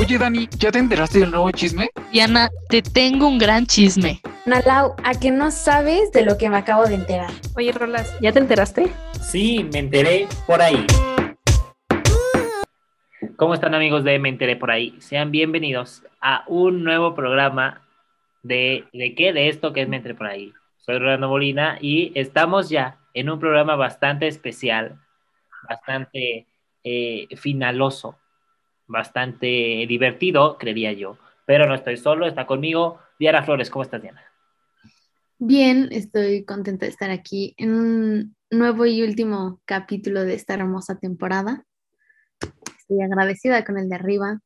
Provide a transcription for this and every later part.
Oye, Dani, ¿ya te enteraste del nuevo chisme? Diana, te tengo un gran chisme. Nalau, ¿a que no sabes de lo que me acabo de enterar? Oye, Rolas, ¿ya te enteraste? Sí, me enteré por ahí. ¿Cómo están amigos de Me enteré por ahí? Sean bienvenidos a un nuevo programa de ¿de qué? De esto que es Me enteré por ahí. Soy Rolando Molina y estamos ya en un programa bastante especial, bastante eh, finaloso, bastante divertido, creería yo. Pero no estoy solo, está conmigo Diana Flores. ¿Cómo estás, Diana? Bien, estoy contenta de estar aquí en un nuevo y último capítulo de esta hermosa temporada. Estoy agradecida con el de arriba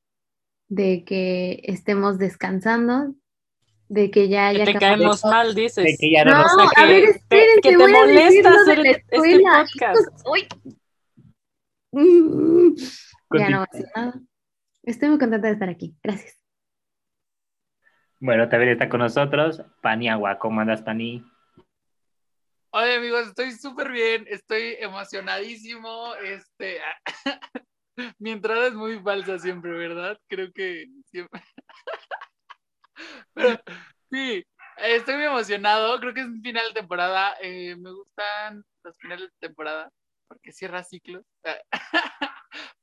de que estemos descansando, de que ya Que haya te caemos mal, dices. De que ya no, No, nos a que ver, espérense, que te molesta de hacer este podcast. uy. Mm, Ya no voy a decir nada. Estoy muy contenta de estar aquí. Gracias. Bueno, también está con nosotros Paniagua. ¿Cómo andas, Pani? Oye, amigos, estoy súper bien, estoy emocionadísimo. Este, mi entrada es muy falsa siempre, ¿verdad? Creo que siempre. Pero sí, estoy muy emocionado. Creo que es un final de temporada. eh, me gustan los finales de temporada porque cierra ciclos.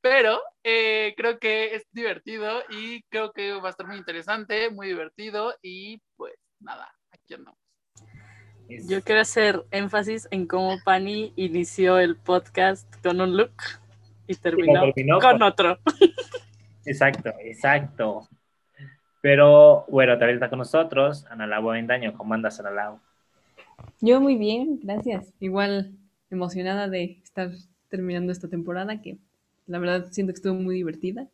Pero eh, creo que es divertido y creo que va a estar muy interesante, muy divertido y pues nada, aquí andamos. Yo quiero hacer énfasis en cómo Pani inició el podcast con un look y terminó, terminó con con- otro. Exacto, exacto. Pero bueno, también está con nosotros Ana Lau Avendaño. ¿Cómo andas, Ana Lau? Yo muy bien, gracias. Igual emocionada de estar terminando esta temporada que la verdad siento que estuvo muy divertida.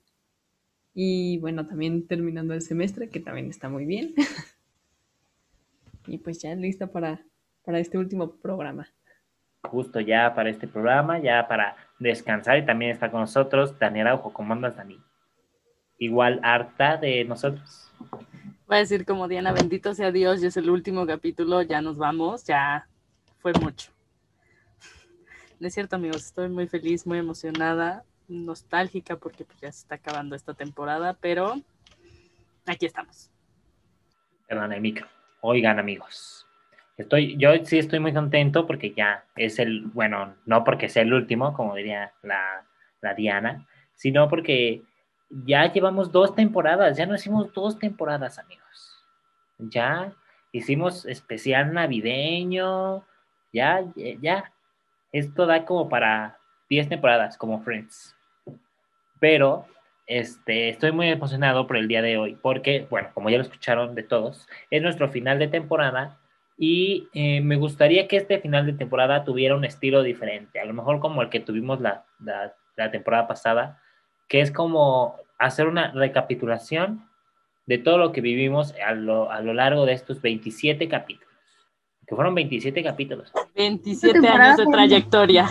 Y bueno, también terminando el semestre que también está muy bien. y pues ya lista para, para este último programa. Justo ya para este programa, ya para descansar. Y también está con nosotros Daniela Ojo. ¿Cómo andas, Dani? Igual harta de nosotros. Voy a decir como Diana, bendito sea Dios, ya es el último capítulo, ya nos vamos, ya fue mucho. No es cierto, amigos, estoy muy feliz, muy emocionada, nostálgica porque pues, ya se está acabando esta temporada, pero aquí estamos. Micro. Oigan, amigos. Estoy, yo sí estoy muy contento porque ya es el, bueno, no porque sea el último, como diría la, la Diana, sino porque ya llevamos dos temporadas, ya no hicimos dos temporadas, amigos. Ya hicimos especial navideño, ya, ya. Esto da como para 10 temporadas, como Friends. Pero este, estoy muy emocionado por el día de hoy, porque, bueno, como ya lo escucharon de todos, es nuestro final de temporada y eh, me gustaría que este final de temporada tuviera un estilo diferente, a lo mejor como el que tuvimos la, la, la temporada pasada, que es como hacer una recapitulación de todo lo que vivimos a lo, a lo largo de estos 27 capítulos, que fueron 27 capítulos. 27 temporada años de trayectoria.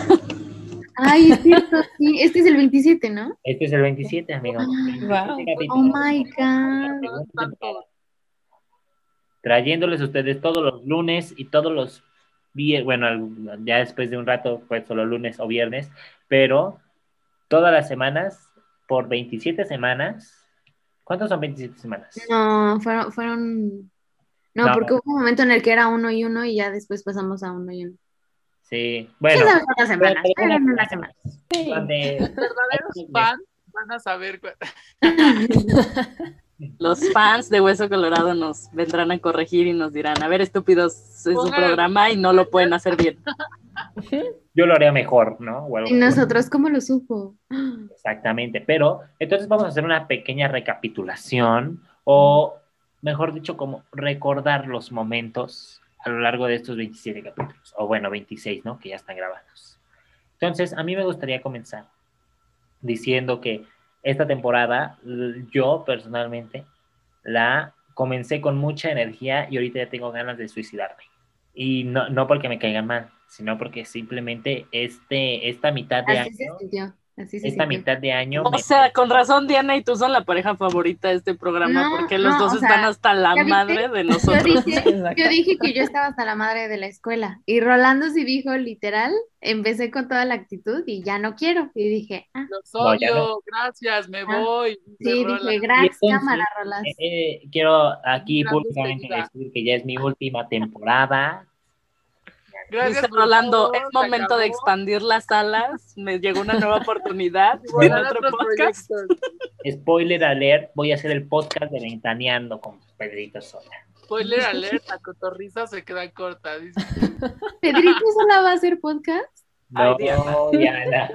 Ay, es cierto, sí. Este es el 27, ¿no? Este es el 27, amigos. Wow. 27 capítulos. Oh my God. Trayéndoles a ustedes todos los lunes y todos los viernes, bueno, ya después de un rato fue solo lunes o viernes, pero todas las semanas, por 27 semanas, ¿cuántos son 27 semanas? No, fueron, fueron... No, No. porque hubo un momento en el que era uno y uno y ya después pasamos a uno y uno. Sí, Bueno, bueno, ¿Quién sabe cuántas semanas? pero- Pero en una semana. donde- verdaderos fans van a saber. Los fans de Hueso Colorado nos vendrán a corregir y nos dirán, a ver, estúpidos, es su programa y no lo pueden hacer bien. yo lo haría mejor, ¿no? O algo Y nosotros, ¿cómo lo supo? Exactamente, pero entonces vamos a hacer una pequeña recapitulación o, mejor dicho, como recordar los momentos a lo largo de estos 27 capítulos, o bueno, 26, ¿no? Que ya están grabados. Entonces, a mí me gustaría comenzar diciendo que esta temporada, yo personalmente, la comencé con mucha energía y ahorita ya tengo ganas de suicidarme. Y no, no porque me caigan mal, sino porque simplemente este, esta mitad de Así se año sintió. Así se esta mitad de año. O me- sea, con razón Diana y tú son la pareja favorita de este programa, No, porque los no, dos sea, están hasta la madre de Yo nosotros. dije, Exacto. yo dije que yo estaba hasta la madre de la escuela y Rolando sí dijo literal, empecé con toda la actitud y ya no quiero. Y dije, ah, Los No, ya odio, gracias, me Ah, voy. sí, dije, gracias, cámara, Rolas. Eh, eh, quiero aquí públicamente decir que ya es mi última temporada. Gracias Dice Rolando, todo, es momento de expandir las salas, me llegó una nueva oportunidad en otro podcast. proyectos. Spoiler alert, voy a hacer el podcast de Ventaneando con Pedrito Sola. Spoiler alert, la cotorriza se queda corta. Dice. ¿Pedrito sola va a hacer podcast? Ay, Diana. Diana.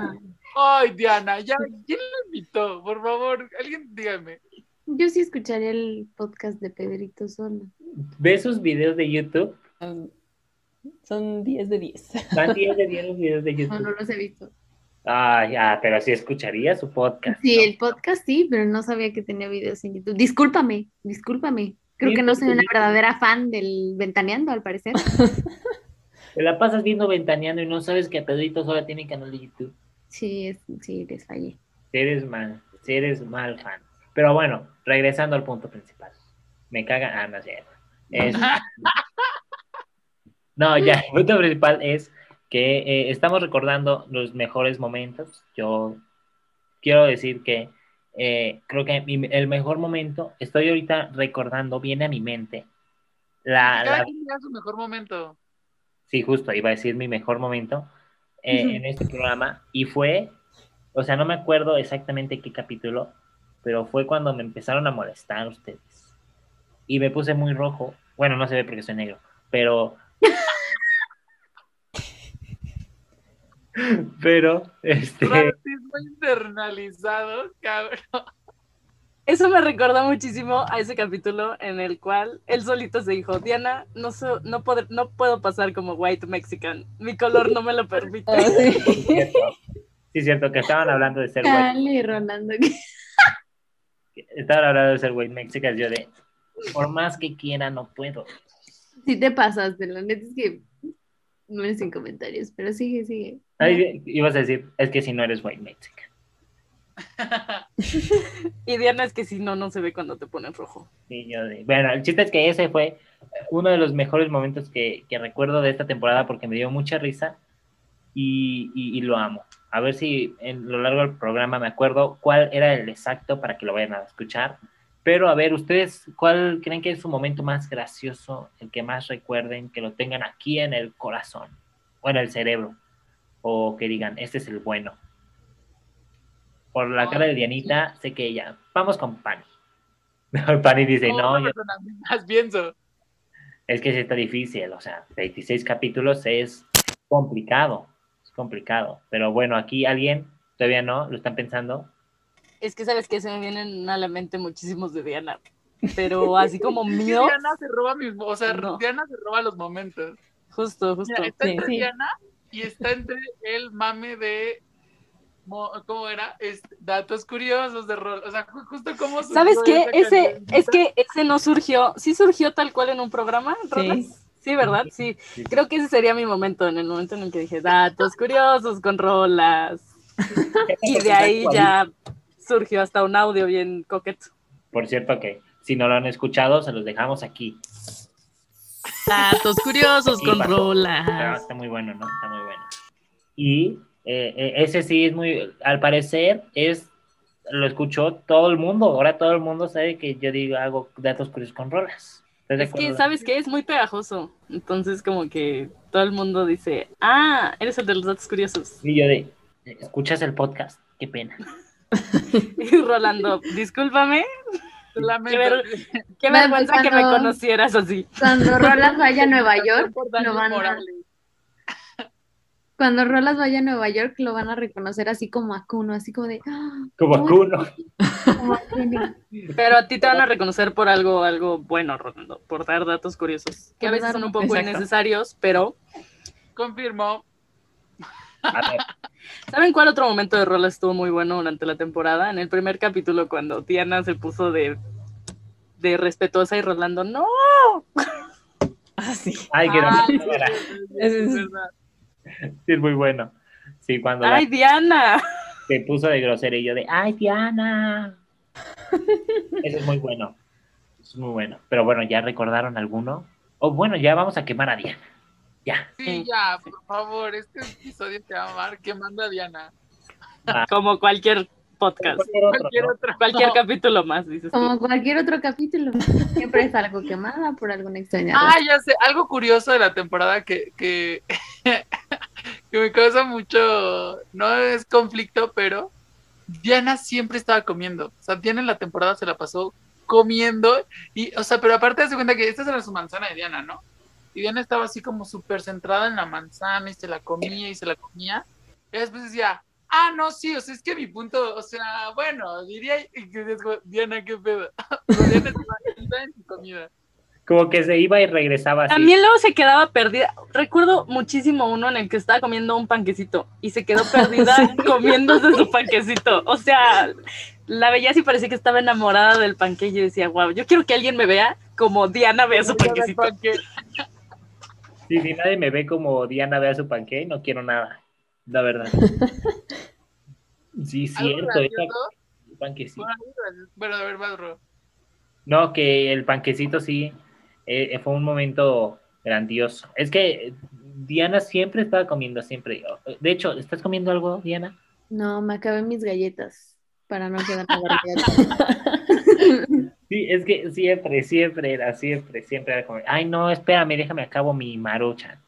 Ay, Diana, ya, ¿quién la invitó? Por favor, alguien dígame. Yo sí escucharía el podcast de Pedrito sola. ¿Ves sus videos de YouTube? Um, Son 10 de 10. Van 10 de 10 los videos de No, no YouTube. los he visto. Ah, ya, pero sí escucharía su podcast. Sí, ¿no? el podcast sí, pero no sabía que tenía videos en YouTube. Discúlpame, discúlpame. Creo Sí, que no soy una verdadera fan del Ventaneando, al parecer. Te la pasas viendo Ventaneando y no sabes que Pedrito Sola tiene canal de YouTube. Sí, es, sí, les fallé. Si eres mal, si eres mal fan. Pero bueno, regresando al punto principal. Me caga. Ah, no cierto. Es- No, ya, el punto principal es que eh, estamos recordando los mejores momentos. Yo quiero decir que eh, creo que mi- el mejor momento, estoy ahorita recordando, viene a mi mente. La, Cada la- quien su mejor momento. sí, justo, iba a decir mi mejor momento eh, en este programa. Y fue, o sea, no me acuerdo exactamente qué capítulo, pero fue cuando me empezaron a molestar ustedes. Y me puse muy rojo. Bueno, no se ve porque soy negro, pero. Pero, este. Racismo internalizado, cabrón. Eso me recuerda muchísimo a ese capítulo en el cual él solito se dijo, Diana, no, so- no, pod- no puedo pasar como white mexican, mi color no me lo permite. Ah, sí. Sí, cierto. Sí, cierto, que estaban hablando de ser white. Dale, Rolando. Estaban hablando de ser white mexican. Yo de. Por más que quiera, no puedo. Sí te pasaste, la neta es que no es sin comentarios, pero sigue, sigue. Ay, ibas a decir, es que si no eres white mexican. Y Diana es que si no, no se ve cuando te ponen rojo. Sí, yo de- Bueno, el chiste es que ese fue uno de los mejores momentos que, que recuerdo de esta temporada porque me dio mucha risa y, y- y lo amo. A ver si en lo largo del programa me acuerdo cuál era el exacto para que lo vayan a escuchar. Pero a ver, ustedes, ¿cuál creen que es su momento más gracioso, el que más recuerden, que lo tengan aquí en el corazón o en el cerebro? O que digan, este es el bueno. Por la cara de Dianita, sé que ella. Vamos con Pani. Pani dice, Como no, una yo más pienso. es que sí está difícil, o sea, 26 capítulos es complicado, es complicado. Pero bueno, aquí alguien, todavía no, lo están pensando. Es que sabes que se me vienen a la mente muchísimos de Diana, pero así como mío, Diana se roba mis, o sea, No. Diana se roba los momentos. justo, justo. Mira, está sí, entre sí. Diana y está entre el mame de mo- ¿cómo era? Datos curiosos de rol. O sea, ju- justo como ¿Sabes qué? Ese, es que ese no surgió, sí surgió tal cual en un programa, Rolas? Sí, ¿verdad? Sí. Sí. Creo que ese sería mi momento, en el momento en el que dije datos curiosos con rolas. Y de ahí ya surgió hasta un audio bien coqueto. Por cierto que si no lo han escuchado, se los dejamos aquí. Datos curiosos Sí, con pasó. Pero rolas. está muy bueno, ¿no? Está muy bueno. Y eh, eh, ese sí es muy, al parecer es, lo escuchó todo el mundo. Ahora todo el mundo sabe que yo digo, hago datos curiosos con rolas. ¿Estás de Es que? ¿sabes qué? Es muy pegajoso. Entonces, como que todo el mundo dice, ah, eres el de los datos curiosos. Y yo de, ¿escuchas el podcast? Qué pena. Y Rolando, discúlpame, Qué ver- qué Bueno, vergüenza que me conocieras así. Cuando Rolas vaya a Nueva York, lo van a- cuando Rolas vaya a Nueva York, lo van a reconocer así como a Kuno, así como de, ¡ah! Como a Kuno. Pero a ti te van a reconocer por algo, algo bueno, Rolando, por dar datos curiosos, que a veces son un poco Exacto. innecesarios, pero Confirmo. ¿Saben cuál otro momento de rola estuvo muy bueno durante la temporada? En el primer capítulo, cuando Diana se puso de, de respetuosa y Rolando, no. Ah, sí. ay, qué Ah, sí, es es- verdad. Sí, es muy bueno. Sí, cuando la- Ay, Diana. se puso de grosera y yo de, ¡ay, Diana! Eso es muy bueno. Eso es muy bueno. Pero bueno, ¿ya recordaron alguno? O bueno, ya vamos a quemar a Diana. Ya. Sí, ya, por favor, este episodio te va a amar quemando a Diana. Como cualquier podcast. Cualquier otro, Cualquier ¿no? otro. Cualquier capítulo más, dices tú. Como cualquier otro capítulo. Siempre es algo quemada por alguna extraña Ah, ya sé, algo curioso de la temporada que, que, que me causa mucho, no es conflicto, pero Diana siempre estaba comiendo. O sea, Diana en la temporada se la pasó comiendo y, o sea, pero aparte de cuenta que esta era su manzana de Diana, ¿no? Y Diana estaba así como súper centrada en la manzana y se la comía y se la comía. Y después decía, ah, no, sí, o sea, es que mi punto, o sea, bueno, diría y que digo, Diana, qué pedo. Pero Diana estaba estaba en su comida. Como que se iba y regresaba así. También luego se quedaba perdida. Recuerdo muchísimo uno en el que estaba comiendo un panquecito y se quedó perdida comiéndose su panquecito. O sea, la veía y parecía que estaba enamorada del panque y yo decía, wow, yo quiero que alguien me vea como Diana ve a su panquecito. Sí, si nadie me ve como Diana ve a su panque, no quiero nada. La verdad. Sí, cierto. esa- el panquecito. Bueno, gracioso. Bueno, a ver, vas, Ro. No, que el panquecito sí eh, fue un momento grandioso. Es que Diana siempre estaba comiendo, siempre. De hecho, ¿estás comiendo algo, Diana? No, me acabé mis galletas para no quedarme dormida. Sí, es que siempre, siempre era, siempre, siempre era como, ay, no, espérame, déjame acabo mi maruchan.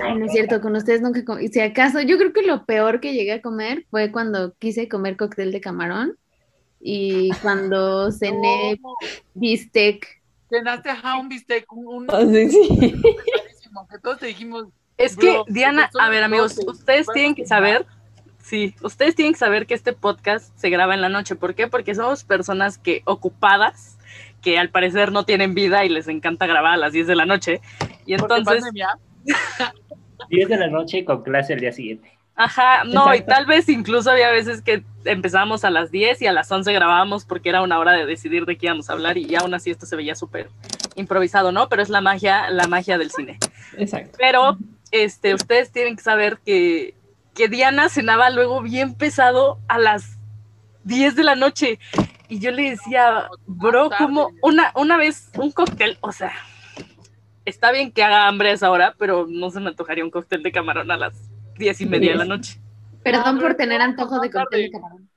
Ay, no es cierto, con ustedes nunca comí. Si acaso, yo creo que lo peor que llegué a comer fue cuando quise comer cóctel de camarón y cuando cené No, bistec. cenaste ajá, un bistec, un, un Ah, sí, sí. que todos te dijimos, Es que, Diana, a ver, amigos, ustedes a tienen que saber, sí, ustedes tienen que saber que este podcast se graba en la noche. ¿Por qué? Porque somos personas que ocupadas, que al parecer no tienen vida y les encanta grabar a las 10 de la noche. Y entonces, pandemia, 10 de la noche con clase el día siguiente. ajá, no, y tal vez incluso había veces que empezábamos a las 10 y a las 11 grabábamos porque era una hora de decidir de qué íbamos a hablar y aún así esto se veía súper improvisado, ¿no? Pero es la magia, la magia del cine. Exacto. Pero este, ustedes tienen que saber que, que Diana cenaba luego bien pesado a las 10 de la noche. Y yo le decía, bro, como una, una vez un cóctel, o sea, está bien que haga hambre a esa hora, pero no se me antojaría un cóctel de camarón a las 10 y media de la noche. Perdón por tener antojo de cóctel de camarón.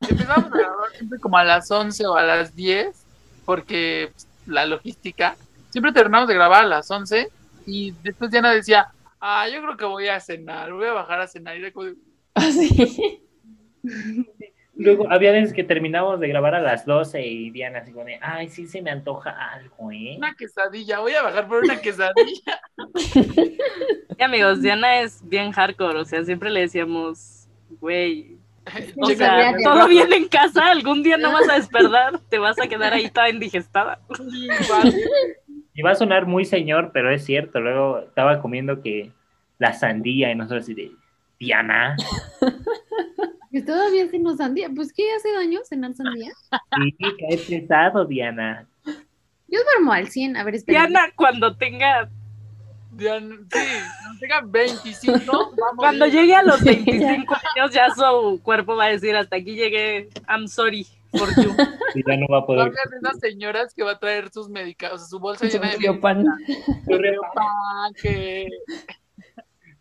empezamos a grabar siempre como a las 11 o a las 10, porque pues, la logística, siempre terminamos de grabar a las 11 y después Diana decía, ah, yo creo que voy a cenar, voy a bajar a cenar. Y como Ah, sí. Luego, había veces que terminábamos de grabar a las 12 y Diana así como de, ay, sí se me antoja algo, ¿eh? una quesadilla, voy a bajar por una quesadilla. Y amigos, Diana es bien hardcore, o sea, siempre le decíamos, güey, o sea, todo bien en casa, algún día no vas a despertar, te vas a quedar ahí toda indigestada. Y va a sonar muy señor, pero es cierto. Luego estaba comiendo que la sandía y nosotros así de, Diana, Que todavía hacemos sandía. Pues, ¿qué hace daño cenar sandía? sí, cae pesado, Diana. Yo duermo al 100. A ver, espera. Diana, cuando tenga, Diana, sí, cuando tenga 25, vamos. cuando llegue a los 25 años, ya su cuerpo va a decir, hasta aquí llegué, I'm sorry for you. Y ya no va a Va a poder. haber de esas señoras que va a traer sus sea, su bolsa Su llena de. Riopan, que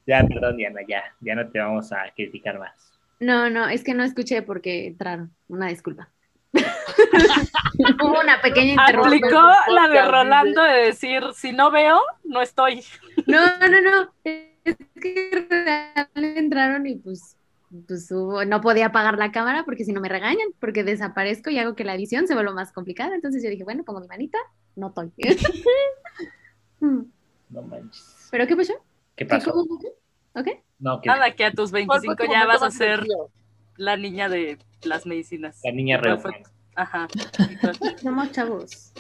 Ya, perdón, Diana, ya. Ya no te vamos a criticar más. No, no, es que no escuché porque entraron. Una disculpa. Hubo una pequeña interrupción. Aplicó la de Rolando de decir, si no veo, no estoy. No, no, no. Es que entraron y pues, pues hubo- no podía apagar la cámara porque si no me regañan, porque desaparezco y hago que la edición se vuelva más complicada. Entonces yo dije, bueno, pongo mi manita, no estoy. Mm, No manches. ¿Pero qué pasó? ¿Qué ¿Qué pasó? ¿Ok? No, que Nada, que a tus ¿Cuál fue 25 tu ya vas a ser la niña de las medicinas. la niña. Reupan. Ajá. Somos chavos.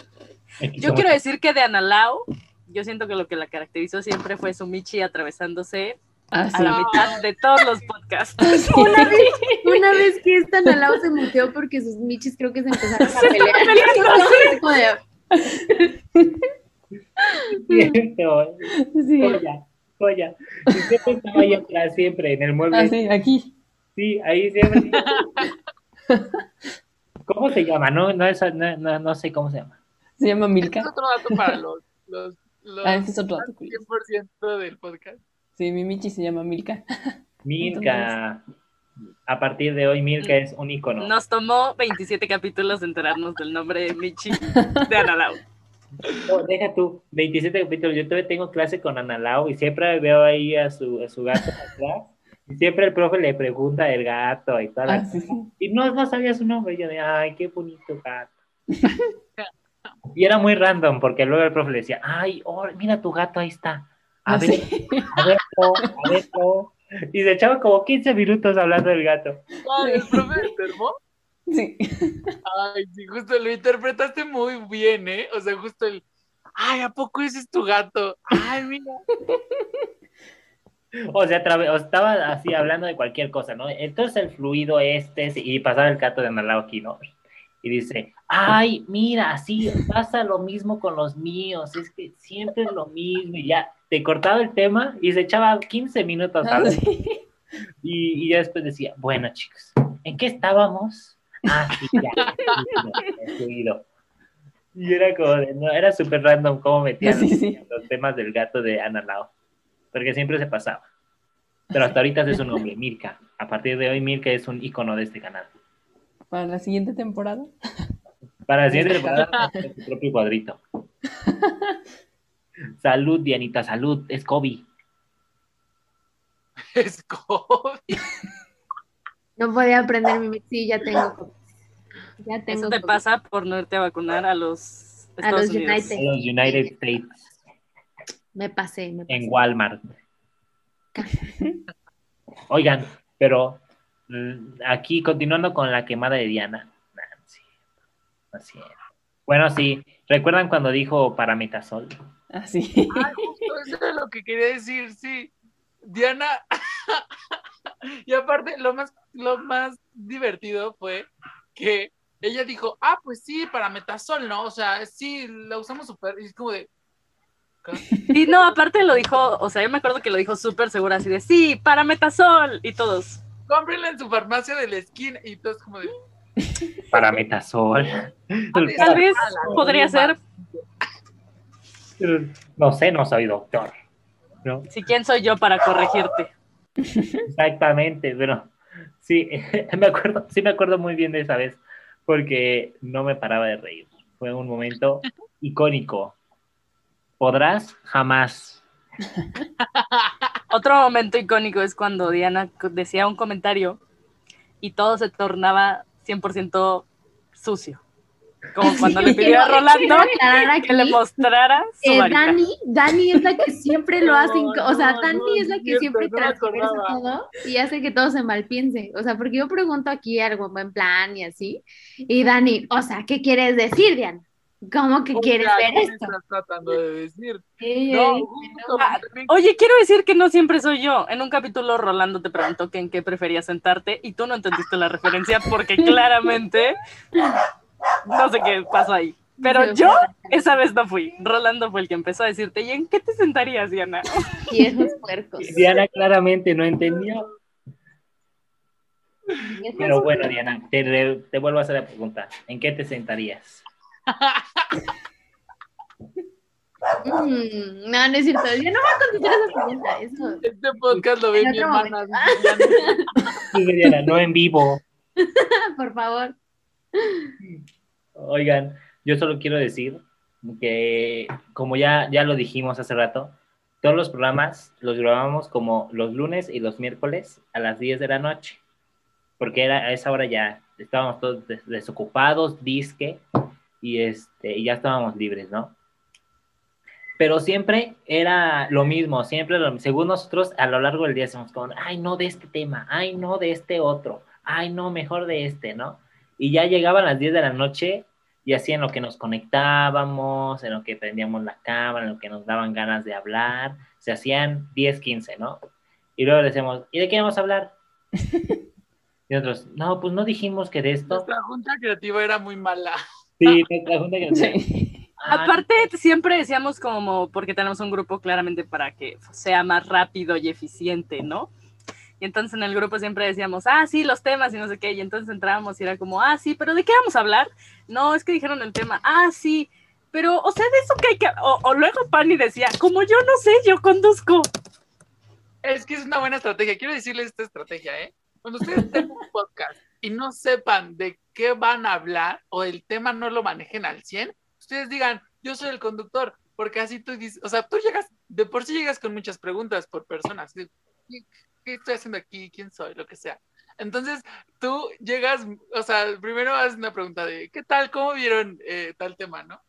Aquí Yo somos- quiero decir que de Analao, yo siento que lo que la caracterizó siempre fue su Michi atravesándose Ah, a la mitad de todos los podcasts. Sí. Una vez, una vez que esta Nalao se muteó porque sus michis creo que se empezaron a pelear. Cierto. Sí. Joya, joya. Y siempre estaba ahí atrás, siempre, en el mueble. Ah, sí, aquí. Sí, ahí siempre. ¿Cómo se llama? No, no, es- no, no, no sé cómo se llama. Se llama Este Milka. es otro dato para los, los, los Ah, ese es otro dato curioso. 100% del podcast. Sí, mi Michi se llama Milka. Milka. A partir de hoy, Milka es un icono. Nos tomó 27 capítulos enterarnos del nombre de Michi de Analao. No, deja tú, 27 capítulos. Yo todavía tengo clase con Ana Lau y siempre veo ahí a su, a su gato atrás. Y siempre el profe le pregunta el gato y toda la Ah, sí, sí. Y no, no sabía su nombre. Y yo de, ay, qué bonito gato. y era muy random porque luego el profe le decía, ay, oh, mira tu gato, ahí está. A Ah, ver, sí. a ver, oh, a ver, oh". Y se echaba como 15 minutos hablando del gato. Ay, ¿El profe enfermó? Sí. Ay, sí, justo lo interpretaste muy bien, ¿eh? O sea, justo el, ay, ¿a poco ese es tu gato? Ay, mira. O sea, tra- o estaba así hablando de cualquier cosa, ¿no? Entonces el fluido este, y pasaba el gato de Analao aquí, ¿no? Y dice, ay, mira, sí, pasa lo mismo con los míos, es que siempre es lo mismo, y ya, te cortaba el tema y se echaba 15 minutos Ah, sí. Y, y ya después decía, bueno, chicos, ¿en qué estábamos? Ah, sí, ya. Y era como, de- no, era súper random cómo metían Sí, sí. los temas del gato de Ana Lao, porque siempre se pasaba. Pero hasta ahorita es su nombre, Mirka. A partir de hoy, Mirka es un icono de este canal. Para la siguiente temporada. Para la siguiente temporada, su propio cuadrito. Salud, Dianita, salud, es Kobe. Es COVID. No podía aprender mi sí, ya tengo. COVID. Ya tengo. Eso te COVID. pasa por no irte a vacunar a los A los Unidos. United. En los United States, Me pasé, me pasé. en Walmart. Oigan, pero mm, aquí continuando con la quemada de Diana. Es. Bueno, sí, ¿recuerdan cuando dijo parametasol? Así. Ay, justo eso es lo que quería decir, sí. Diana, y aparte, lo más, lo más divertido fue que ella dijo, ah, pues sí, para metasol, ¿no? O sea, sí, la usamos súper, y es como de, Y no, aparte lo dijo, o sea, yo me acuerdo que lo dijo súper segura, así de, sí, para metasol, y todos. cómprenla en su farmacia de la esquina, y todos como de, Parametasol. Tal vez podría ser, No sé, no soy doctor. ¿no? si quién soy yo para corregirte. Exactamente, pero sí, me acuerdo, sí me acuerdo muy bien de esa vez, porque no me paraba de reír. Fue un momento icónico. ¿Podrás? Jamás. Otro momento icónico es cuando Diana decía un comentario y todo se tornaba 100% sucio. Como cuando le pidió a Rolando que le mostrara su varita. Dani, Dani es la que siempre lo hace, inc- o sea, no, Dani no, es la que cierto, siempre no transversa todo y hace que todo se malpiense. O sea, porque yo pregunto aquí algo en buen plan y así, y Dani, o sea, ¿qué quieres decir, Diana? ¿Cómo que o quieres sea, ver ¿qué esto? estás tratando de decir? No, justo, Ah, Oye, quiero decir que no siempre soy yo. En un capítulo Rolando te preguntó que en qué preferías sentarte y tú no entendiste la referencia porque claramente no sé qué pasó ahí. Pero yo esa vez no fui. Rolando fue el que empezó a decirte, ¿y en qué te sentarías, Diana? Viejos puercos. Diana claramente no entendió. Pero bueno, Diana, te, te vuelvo a hacer la pregunta. ¿En qué te sentarías? Mm, no, no es cierto. Yo no voy a contestar esa pregunta. Eso. Este podcast lo ve mi hermana. Diana, no en vivo. Por favor. Oigan, yo solo quiero decir que, como ya, ya lo dijimos hace rato, todos los programas los grabamos como los lunes y los miércoles a las 10 de la noche, porque era, a esa hora ya estábamos todos des- desocupados, disque, y, este, y ya estábamos libres, ¿no? Pero siempre era lo mismo, siempre, según nosotros, a lo largo del día decimos como, ay, no de este tema, ay, no de este otro, ay, no, mejor de este, ¿no? Y ya llegaban las 10 de la noche y así en lo que nos conectábamos, en lo que prendíamos la cámara, en lo que nos daban ganas de hablar, se hacían 10, 15, ¿no? Y luego decíamos, ¿y de qué vamos a hablar? Y nosotros, no, pues no dijimos que de esto. Nuestra junta creativa era muy mala. Sí, nuestra junta que Sí. Ah, Aparte, siempre decíamos como, porque tenemos un grupo claramente para que sea más rápido y eficiente, ¿no? Y entonces en el grupo siempre decíamos, ah, sí, los temas y no sé qué. Y entonces entrábamos y era como, ah, sí, pero ¿de qué vamos a hablar? No, es que dijeron el tema, ah, sí, pero, o sea, de eso que hay que. O, luego Pani decía, como yo no sé, yo conduzco. Es que es una buena estrategia. Quiero decirles esta estrategia, ¿eh? Cuando ustedes tengan un podcast y no sepan de qué van a hablar o el tema no lo manejen al 100, ustedes digan, yo soy el conductor, porque así tú dices, o sea, tú llegas, de por sí llegas con muchas preguntas por personas. ¿Qué, estoy haciendo aquí? ¿Quién soy? Lo que sea. Entonces, tú llegas, o sea, primero haces una pregunta de, ¿qué tal? ¿Cómo vieron eh, tal tema, no?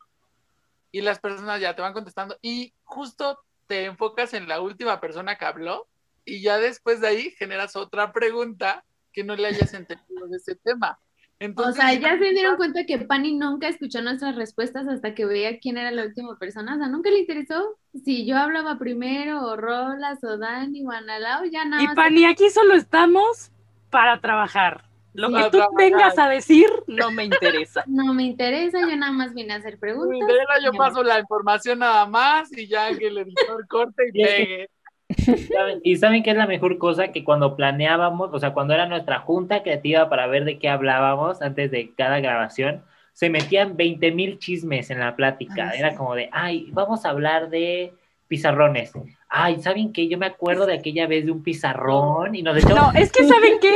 Y las personas ya te van contestando y justo te enfocas en la última persona que habló y ya después de ahí generas otra pregunta que no le hayas entendido de ese tema. Entonces, o sea, ya se dieron cuenta que Pani nunca escuchó nuestras respuestas hasta que veía quién era la última persona. O sea, nunca le interesó si yo hablaba primero, o Rolas, o Dani, o Analao, ya nada Y más. Pani, aquí solo estamos para trabajar. Lo Sí, que tú trabajar. vengas a decir no me interesa. No me interesa, yo nada más vine a hacer preguntas. yo paso la información nada más y ya que el editor corte y pegue. Y saben qué es la mejor cosa que cuando planeábamos, o sea, cuando era nuestra junta creativa para ver de qué hablábamos antes de cada grabación, se metían 20 mil chismes en la plática. Ah, Era como de, ay, vamos a hablar de pizarrones. Ay, ¿saben qué? Yo me acuerdo de aquella vez de un pizarrón y nos echamos No, es que ¿saben qué?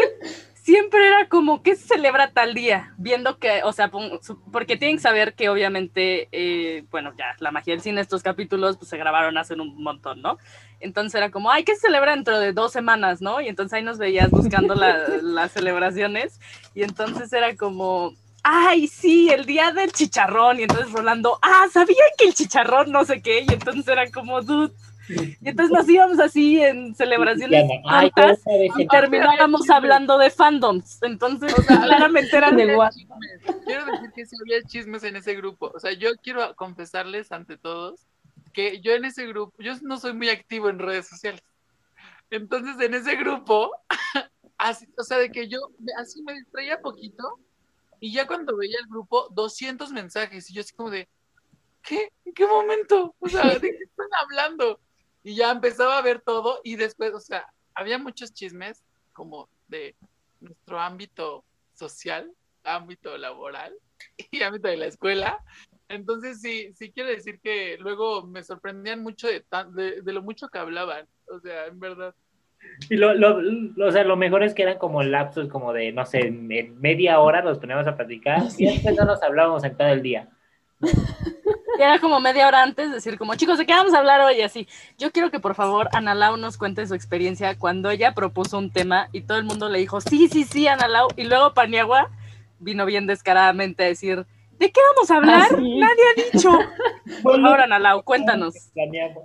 Siempre era como, ¿qué se celebra tal día? Viendo que, o sea, porque tienen que saber que obviamente, eh, bueno, ya, la magia del cine, estos capítulos, pues se grabaron hace un montón, ¿no? Entonces era como, ay, ¿qué se celebra dentro de dos semanas, no? Y entonces ahí nos veías buscando la- las celebraciones y entonces era como, ay, sí, el día del chicharrón. Y entonces Rolando, ah, ¿sabían que el chicharrón no sé qué? Y entonces era como, dude. Y entonces nos íbamos así en celebraciones Ay, cortas y terminábamos hablando de fandoms. Entonces, O sea, claramente eran de Había what? chismes. Quiero decir que sí había chismes en ese grupo. O sea, yo quiero confesarles ante todos que yo en ese grupo, yo no soy muy activo en redes sociales. Entonces, en ese grupo, así, o sea, de que yo me- así me distraía poquito y ya cuando veía el grupo, 200 mensajes y yo así como de, ¿qué? ¿En qué momento? O sea, ¿de qué están hablando? Y ya empezaba a ver todo y después, o sea, había muchos chismes como de nuestro ámbito social, ámbito laboral y ámbito de la escuela. Entonces sí, sí quiero decir que luego me sorprendían mucho de, tan- de, de lo mucho que hablaban. O sea, en verdad. Y lo, lo, lo- o sea, lo mejor es que eran como lapsos como de, no sé, en media hora nos poníamos a platicar y después no nos hablábamos en todo el día. Y era como media hora antes decir como, chicos, ¿de qué vamos a hablar hoy? Así. Yo quiero que por favor Analao nos cuente su experiencia cuando ella propuso un tema y todo el mundo le dijo, sí, sí, sí, Analao. Y luego Paniagua vino bien descaradamente a decir, ¿de qué vamos a hablar? Ah, sí. Nadie ha dicho. Por favor, Analao, cuéntanos.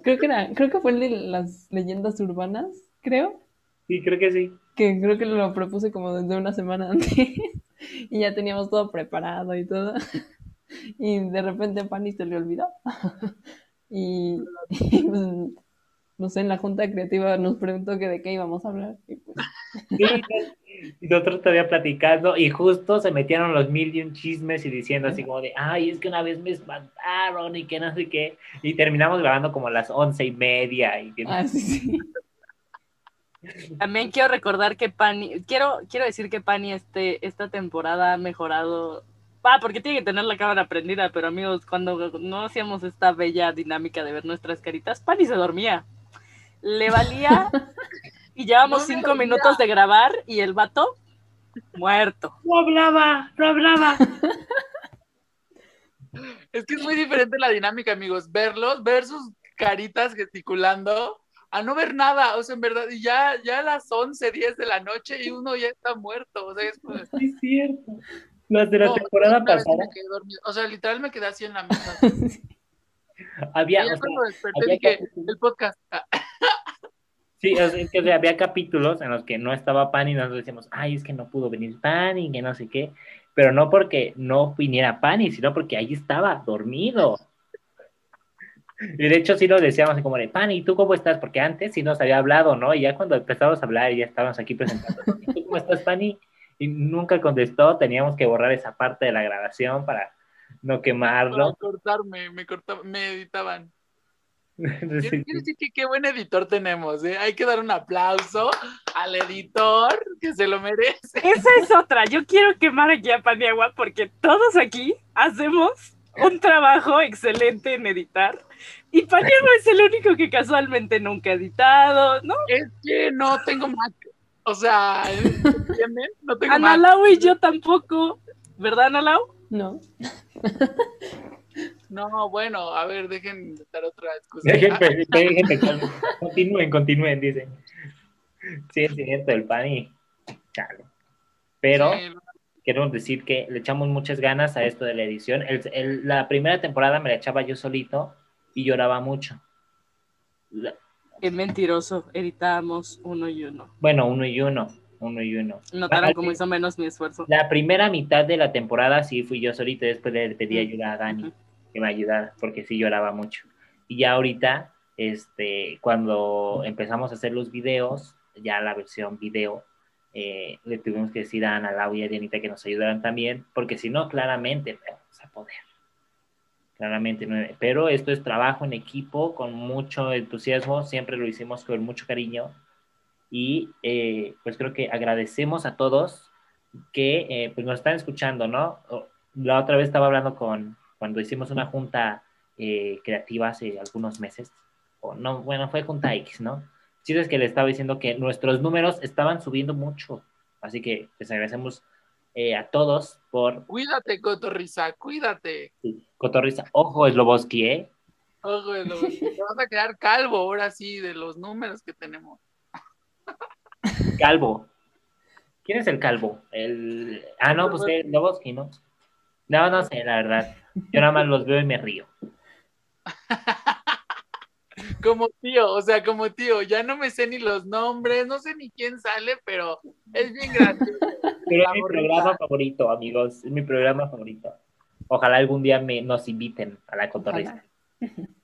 Creo que era, creo que fue el de las leyendas urbanas, creo. Sí, creo que sí. Que creo que lo propuse como desde una semana antes. y ya teníamos todo preparado y todo. Y de repente Pani se le olvidó. y, y, pues, no sé, en la junta creativa nos preguntó que de qué íbamos a hablar. Y pues, y nosotros todavía platicando y justo se metieron los mil y un chismes y diciendo así como de, ay, es que una vez me espantaron y que no sé qué. Y terminamos grabando como a las once y media. Y que- ah, sí, sí. También quiero recordar que Pani, quiero, quiero decir que Pani este, esta temporada ha mejorado. Ah, porque tiene que tener la cámara prendida, pero amigos, cuando no hacíamos esta bella dinámica de ver nuestras caritas, Pani se dormía. Le valía y llevamos No cinco dormía. minutos de grabar y el vato muerto. No hablaba, no hablaba. Es que es muy diferente la dinámica, amigos. Verlos, ver sus caritas gesticulando, a no ver nada. O sea, en verdad, y ya, ya a las 11, 10 de la noche y uno ya está muerto. O sea, es como... Sí, es cierto. Las de la No, temporada pasada. O sea, literal me quedé así en la mesa. había, Y ya o sea, cuando desperté había dije, capítulos. el podcast. Sí, o sea, que, o sea, había capítulos en los que no estaba Pan y nosotros decíamos, ay, es que no pudo venir Pan y que no sé qué, pero no porque no viniera Pani, sino porque ahí estaba dormido. Y de hecho sí lo decíamos así como de, Pani, ¿tú cómo estás? Porque antes sí nos había hablado, ¿no? Y ya cuando empezamos a hablar y ya estábamos aquí presentando, "¿Y ¿tú cómo estás, Pani? Y nunca contestó, teníamos que borrar esa parte de la grabación para no para quemarlo. cortarme, me me editaban. Quiero, quiero decir que qué buen editor tenemos, ¿eh? Hay que dar un aplauso al editor que se lo merece. Esa es otra. Yo quiero quemar aquí a Paniagua porque todos aquí hacemos un trabajo excelente en editar. Y Paniagua es el único que casualmente nunca ha editado, ¿no? Es que no tengo Mac. O sea, ¿entienden? No tengo Ana Mac. Lau y yo tampoco. ¿Verdad, Ana Lau? No. No, bueno, a ver, dejen de dar otra excusa. Dejen, pe- dejen pecar. Continúen, continúen, dicen. Sí, es cierto, el pan y. Chale. Pero Sí, queremos decir que le echamos muchas ganas a esto de la edición. El- el- la primera temporada me la echaba yo solito y lloraba mucho. La- Qué mentiroso. Editábamos uno y uno. bueno, uno y uno. Uno y uno. Notaron Ah, cómo hizo menos mi esfuerzo. La primera mitad de la temporada sí fui yo solito, después le pedí ayuda a Dani que me ayudara, porque sí lloraba mucho. Y ya ahorita, este, cuando empezamos a hacer los videos, ya la versión video, eh, le tuvimos que decir a Ana Lau y a Dianita que nos ayudaran también, porque si no, claramente vamos a poder. Claramente. Pero esto es trabajo en equipo, con mucho entusiasmo, siempre lo hicimos con mucho cariño. Y eh, pues creo que agradecemos a todos que eh, pues nos están escuchando, ¿no? La otra vez estaba hablando con, cuando hicimos una junta eh, creativa hace algunos meses, o no, bueno, fue junta X, ¿no? Sí, es que le estaba diciendo que nuestros números estaban subiendo mucho, así que les agradecemos eh, a todos por Cuídate, Cotorrisa, cuídate. sí, cotorriza. Ojo, Sloboski, ¿eh? Ojo, lo- te vas a quedar calvo ahora sí de los números que tenemos. Calvo. ¿Quién es el calvo? El... Ah, no, pues el Sloboski, ¿no? No, no sé, la verdad. Yo nada más los veo y me río. Como tío, o sea, como tío, ya no me sé ni los nombres, no sé ni quién sale, pero es bien gracioso. Pero es mi programa favorito, amigos. Es mi programa favorito. Ojalá algún día me, nos inviten a la cotorrista.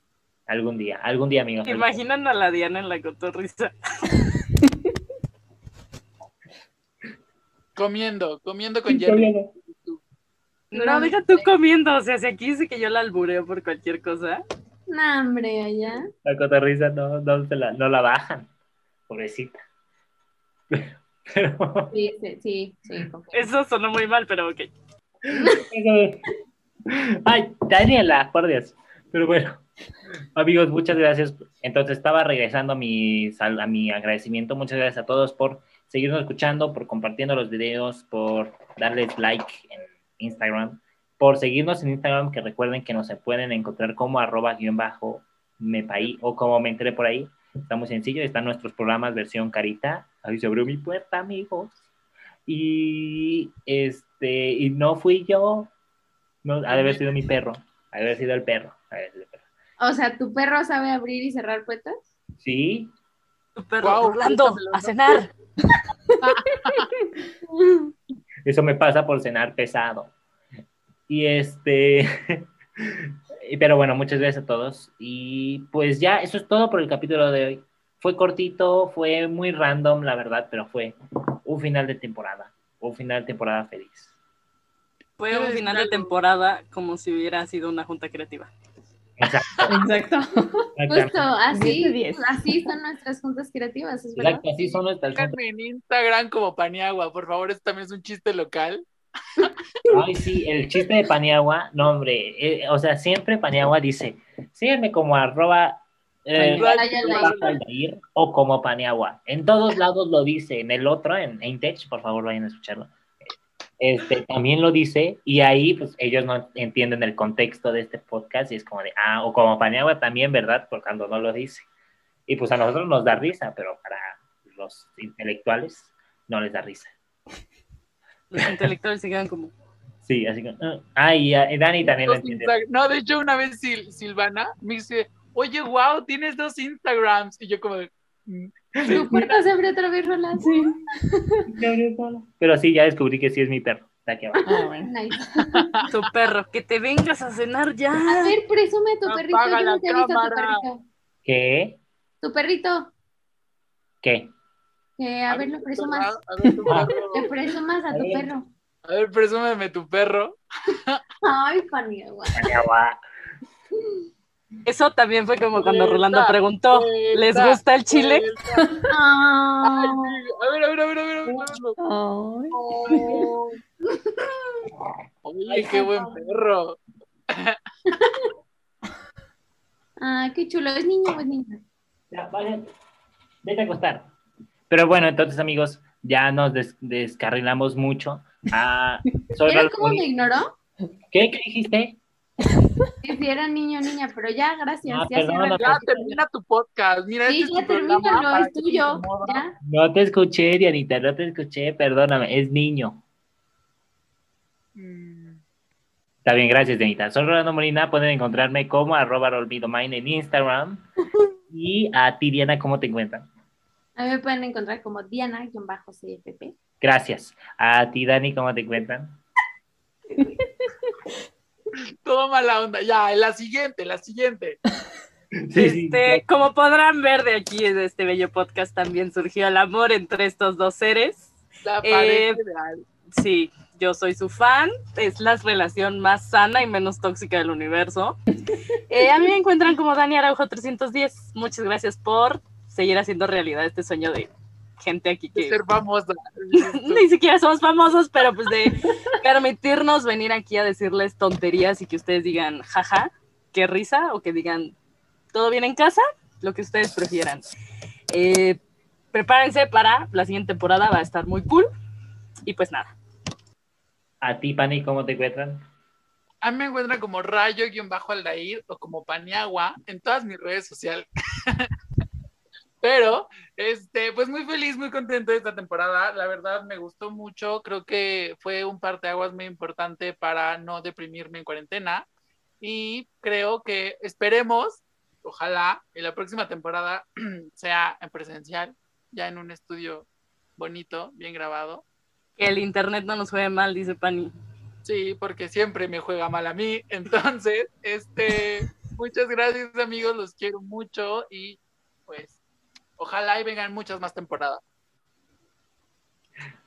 Algún día, algún día, amigos. Imaginan a la Diana en la cotorriza. Comiendo, comiendo con Jerry. No, deja tú comiendo. O sea, si aquí dice que yo la albureo por cualquier cosa. No, hombre, allá. La cotorrisa no, no, se la, no la bajan. Pobrecita. Pero, Sí, sí, sí, sí. confío. Eso sonó muy mal, pero ok. Ay, Daniela, por Dios. Pero bueno, amigos, muchas gracias. Entonces estaba regresando a mi, sal- a mi agradecimiento. Muchas gracias a todos por seguirnos escuchando, por compartiendo los videos, por darles like en Instagram, por seguirnos en Instagram, que recuerden que nos se pueden encontrar como arroba guion bajo mepaí o como me enteré por ahí. Está muy sencillo, están nuestros programas versión carita. Ahí se abrió mi puerta, amigos. Y este, y no fui yo, no, ha de haber sido mi perro, ha de haber sido el perro. ha de haber sido el perro. O sea, ¿tu perro sabe abrir y cerrar puertas? Sí, Tu perro, Guau, Orlando, a cenar. eso me pasa por cenar pesado. Y este, pero bueno, muchas gracias a todos. Y pues ya, eso es todo por el capítulo de hoy. Fue cortito, fue muy random, la verdad, pero fue un final de temporada, un final de temporada feliz. Fue un final de temporada como si hubiera sido una junta creativa. Exacto. Exacto. Justo, así, así son nuestras juntas creativas, es verdad. Exacto, así son nuestras Síganme en Instagram como Paniagua, por favor, esto también es un chiste local. Ay, sí, el chiste de Paniagua, no, hombre, eh, o sea, siempre Paniagua dice, sígueme como arroba eh, o como Paniagua. En todos lados lo dice, en el otro, en Intech, por favor vayan a escucharlo. Este, también lo dice, y ahí pues ellos no entienden el contexto de este podcast, y es como de, ah, o como Paniagua también, ¿verdad? Por cuando no lo dice. Y pues a nosotros nos da risa, pero para los intelectuales no les da risa. Los intelectuales se quedan como. Sí, así que, ah, ah, y, Dani también lo entiende. No, de hecho, una vez Sil- Silvana me dice, oye, wow, tienes dos Instagrams. Y yo como, de, "Mm". Tu puerta se abre otra vez, Roland. Sí. Pero sí, ya descubrí que sí es mi perro. Está aquí abajo. Ah, bueno. Nice. Tu perro, que te vengas a cenar A ya. ver, presume a tu perrito. Apaga Yo la nunca he visto a tu cámara. perrito. ¿Qué? Tu perrito. ¿Qué? Que a ver, lo presumas. A ver, tu perro. Le presumas a A tu ver. perro. A ver, presúmeme tu perro. Ay, Paniagua. Paniagua. Eso también fue como cuando Rolando preguntó, ¿les gusta el chile? Ay, Ah, sí. A ver, a ver, a ver, a ver. a. Ay. Oye, qué buen perro. ah, qué chulo. ¿Es niño o es niña? Ya, vaya, vete a acostar. Pero bueno, entonces, amigos, ya nos des- descarrilamos mucho. Ah, soy ¿Vieron Ralph cómo me ignoró? ¿Qué? ¿Qué dijiste? Que si era niño o niña, pero ya, gracias. Ah, ya perdona, termina tu podcast. Mira, Sí, este es ya para es tuyo. Ya. No te escuché, Dianita, no te escuché, perdóname, es niño. Mm, Está bien, gracias, Dianita. Soy Rolando Molina, pueden encontrarme como arroba olvidomine en Instagram. Y a ti, Diana, ¿cómo te encuentran? A mí me pueden encontrar como Diana-CFP. Gracias. A ti, Dani, ¿cómo te encuentran? Todo mala onda. Ya, la siguiente, la siguiente. Este, como podrán ver de aquí, de este bello podcast, también surgió el amor entre estos dos seres. La Eh. Sí, yo soy su fan. Es la relación más sana y menos tóxica del universo. Eh, a mí me encuentran como Dani Araujo 310. Muchas gracias por seguir haciendo realidad este sueño de gente aquí De que ser famosa. ni siquiera somos famosos, pero pues de permitirnos venir aquí a decirles tonterías y que ustedes digan, jaja, qué risa, o que digan, todo bien en casa, lo que ustedes prefieran. Eh, prepárense para la siguiente temporada, va a estar muy cool. Y pues nada. A ti, Pani, ¿cómo te encuentran? A mí me encuentran como rayo-aldair o como paniagua en todas mis redes sociales. Pero, este, pues muy feliz, muy contento de esta temporada. La verdad me gustó mucho. Creo que fue un parteaguas muy importante para no deprimirme en cuarentena. Y creo que esperemos, ojalá, en la próxima temporada sea en presencial, ya en un estudio bonito, bien grabado. Que el internet no nos juegue mal, dice Pani. Sí, porque siempre me juega mal a mí. Entonces, este, muchas gracias amigos, los quiero mucho y pues ojalá y vengan muchas más temporadas.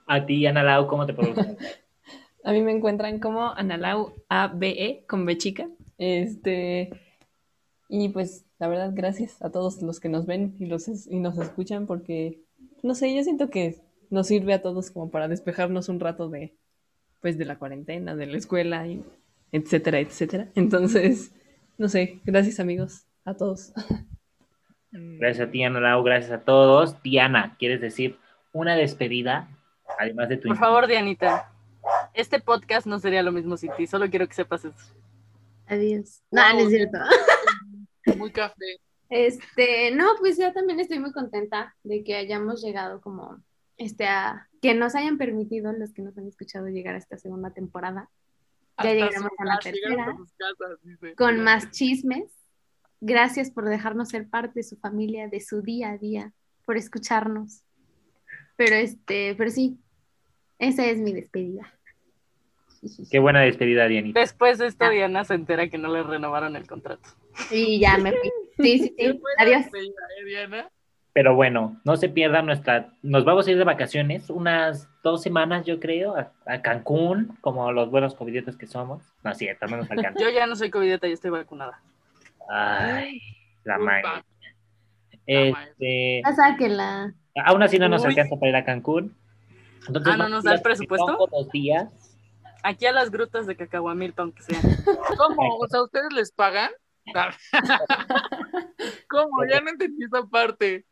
A ti, Ana Lau, ¿cómo te pronuncias? A mí me encuentran como Analau ABE con B chica. Este, y pues la verdad, gracias a todos los que nos ven y, los, es- y nos escuchan porque, no sé, yo siento que nos sirve a todos como para despejarnos un rato de, pues, de la cuarentena, de la escuela, y etcétera, etcétera. Entonces, no sé, gracias amigos, a todos. Gracias a ti, Ana Lau, gracias a todos. Diana, ¿quieres decir una despedida? Además de tu Por favor, Dianita. Este podcast no sería lo mismo sin ti, solo quiero que sepas eso. Adiós. No, no es cierto. Muy café. Este, no, pues yo también estoy muy contenta de que hayamos llegado como, este, a, que nos hayan permitido los que nos han escuchado llegar a esta segunda temporada, Ya Hasta llegamos a la tercera. a sus casas, dice. con más chismes. Gracias por dejarnos ser parte de su familia, de su día a día, por escucharnos. Pero este, pero sí, esa es mi despedida. Qué buena despedida, Dianita. Después de esto, Ah. Diana se entera que no le renovaron el contrato. Y ya me fui. Sí, sí, sí. Adiós. ¿eh, Diana? Pero bueno, no se pierdan nuestra. Nos vamos a ir de vacaciones unas dos semanas, yo creo, a, a Cancún, como los buenos covidiotas que somos. No cierto, no nos alcanza. Yo ya no soy covideta, yo estoy vacunada. Ay, la madre. Este, sáquela. aún así no nos Uy. alcanza para ir a Cancún. Entonces, Ah, ¿no nos da el presupuesto? Los días. Aquí a las grutas de Cacahuamilpa, aunque sea. ¿Cómo? O sea, ¿ustedes les pagan? ¿Cómo? Ya no entendí esa parte.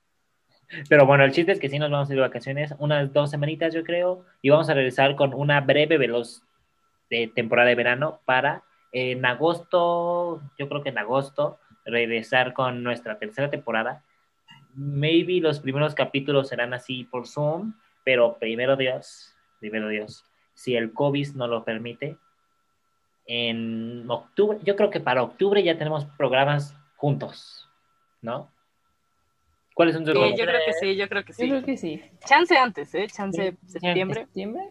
Pero bueno, el chiste es que sí nos vamos a ir de vacaciones, unas dos semanitas yo creo, y vamos a regresar con una breve veloz de temporada de verano para en agosto, yo creo que en agosto, regresar con nuestra tercera temporada. Maybe los primeros capítulos serán así por Zoom, pero primero Dios, primero Dios, si el COVID no lo permite, en octubre, yo creo que para octubre ya tenemos programas juntos, ¿no? ¿Cuáles son tus Sí, programas? yo creo que sí, yo creo que Yo sí. creo que sí. Chance antes, ¿eh? Chance Sí. septiembre. ¿Septiembre?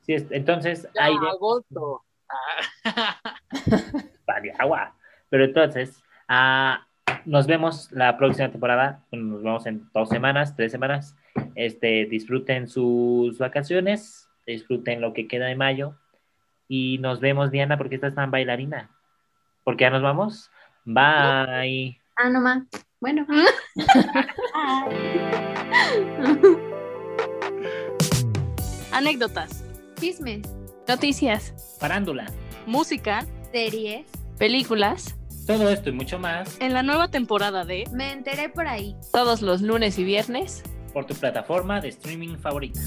Sí, es- entonces, Ya, ahí de agosto. Ah. vale, agua. Pero entonces, ah, nos vemos la próxima temporada. Bueno, nos vemos en dos semanas, tres semanas. Este, disfruten sus vacaciones, disfruten lo que queda de mayo. Y nos vemos, Diana, porque estás tan bailarina. Porque ya nos vamos Bye. Ah, no más. Bueno. Anécdotas, Chismes, Noticias, Parándula. música, series. películas, Todo esto y mucho más en la nueva temporada de Me enteré por ahí. todos los lunes y viernes. por tu plataforma de streaming favorita.